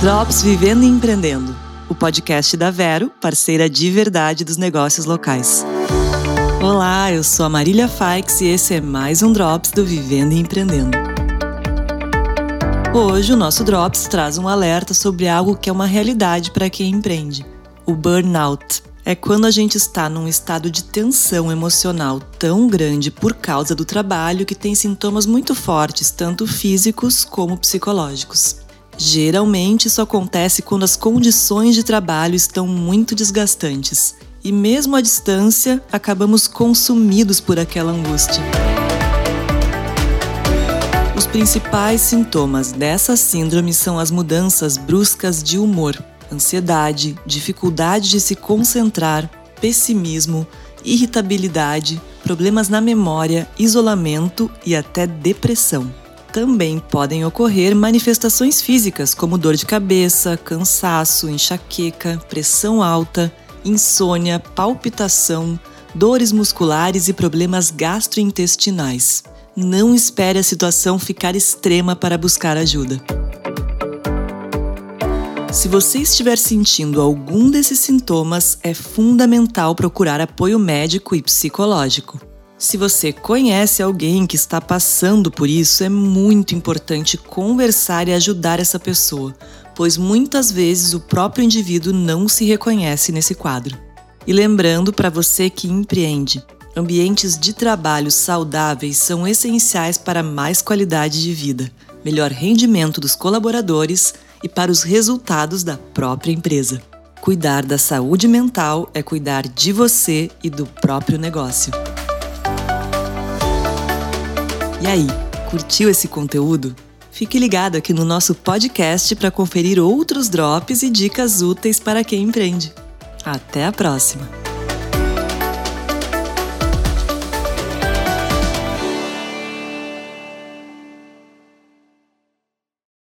Drops Vivendo e Empreendendo, o podcast da Vero, parceira de verdade dos negócios locais. Olá, eu sou a Marília Faix e esse é mais um Drops do Vivendo e Empreendendo. Hoje o nosso Drops traz um alerta sobre algo que é uma realidade para quem empreende: o burnout. É quando a gente está num estado de tensão emocional tão grande por causa do trabalho que tem sintomas muito fortes, tanto físicos como psicológicos. Geralmente isso acontece quando as condições de trabalho estão muito desgastantes e, mesmo à distância, acabamos consumidos por aquela angústia. Os principais sintomas dessa síndrome são as mudanças bruscas de humor, ansiedade, dificuldade de se concentrar, pessimismo, irritabilidade, problemas na memória, isolamento e até depressão também podem ocorrer manifestações físicas como dor de cabeça, cansaço, enxaqueca, pressão alta, insônia, palpitação, dores musculares e problemas gastrointestinais. Não espere a situação ficar extrema para buscar ajuda. Se você estiver sentindo algum desses sintomas, é fundamental procurar apoio médico e psicológico. Se você conhece alguém que está passando por isso, é muito importante conversar e ajudar essa pessoa, pois muitas vezes o próprio indivíduo não se reconhece nesse quadro. E lembrando para você que empreende, ambientes de trabalho saudáveis são essenciais para mais qualidade de vida, melhor rendimento dos colaboradores e para os resultados da própria empresa. Cuidar da saúde mental é cuidar de você e do próprio negócio. E aí, curtiu esse conteúdo? Fique ligado aqui no nosso podcast para conferir outros drops e dicas úteis para quem empreende. Até a próxima!